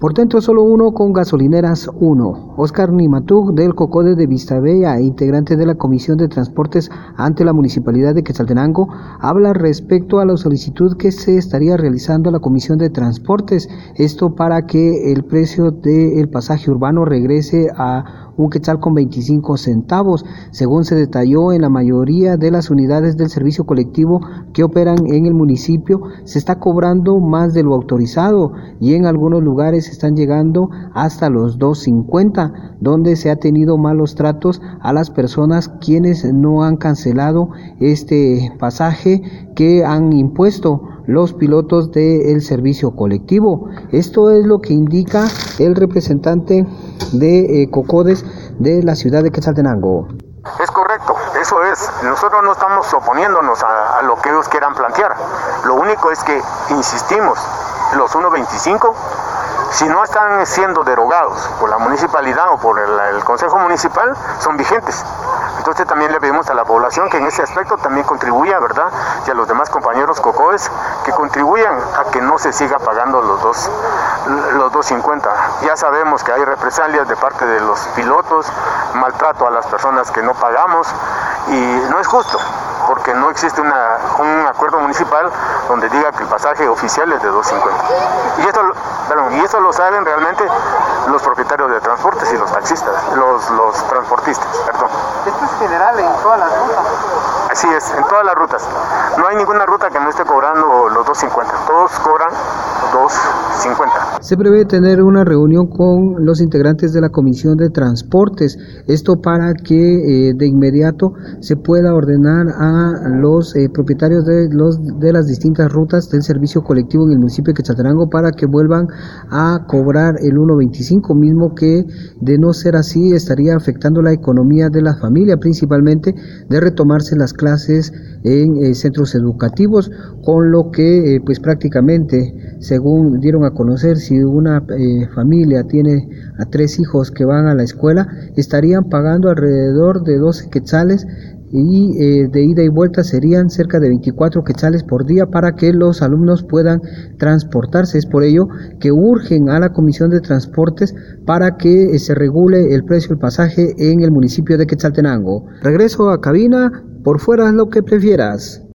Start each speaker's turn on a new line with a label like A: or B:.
A: Por dentro solo uno con gasolineras 1. Oscar Nimatug del Cocode de Vistabella, integrante de la Comisión de Transportes ante la Municipalidad de Quetzaltenango, habla respecto a la solicitud que se estaría realizando a la Comisión de Transportes, esto para que el precio del pasaje urbano regrese a un quetzal con 25 centavos, según se detalló en la mayoría de las unidades del servicio colectivo que operan en el municipio, se está cobrando más de lo autorizado y en algunos lugares están llegando hasta los 2.50, donde se ha tenido malos tratos a las personas quienes no han cancelado este pasaje que han impuesto los pilotos del servicio colectivo. Esto es lo que indica el representante de eh, Cocodes de la ciudad de Quetzaltenango.
B: Es correcto, eso es. Nosotros no estamos oponiéndonos a, lo que ellos quieran plantear. Lo único es que insistimos, los 1.25 si no están siendo derogados por la municipalidad o por el, Consejo Municipal, son vigentes. Entonces también le pedimos a la población que en ese aspecto también contribuya, ¿verdad? Y a los demás compañeros COCOES que contribuyan a que no se siga pagando los dos, los 2.50. Ya sabemos que hay represalias de parte de los pilotos, maltrato a las personas que no pagamos y no es justo porque no existe una, un acuerdo municipal donde diga que el pasaje oficial es de 2.50. Y esto, perdón, y eso lo saben realmente los propietarios de transportes y los taxistas, los, los transportistas, perdón.
C: ¿Esto es general en todas las rutas?
B: Así es, en todas las rutas. No hay ninguna ruta que no esté cobrando los 2.50. Todos cobran 2.50.
A: Se prevé tener una reunión con los integrantes de la Comisión de Transportes. Esto para que eh, de inmediato se pueda ordenar a los eh, propietarios de, los, de las distintas rutas del servicio colectivo en el municipio de Quetzaltenango para que vuelvan a cobrar el 1.25, mismo que de no ser así estaría afectando la economía de la familia, principalmente de retomarse las clases en eh, centros educativos, con lo que eh, pues prácticamente, según dieron a conocer, si una familia tiene a tres hijos que van a la escuela, estarían pagando alrededor de 12 quetzales y eh, de ida y vuelta serían cerca de 24 quetzales por día para que los alumnos puedan transportarse. Es por ello que urgen a la Comisión de Transportes para que eh, se regule el precio del pasaje en el municipio de Quetzaltenango. Regreso a cabina, por fuera lo que prefieras.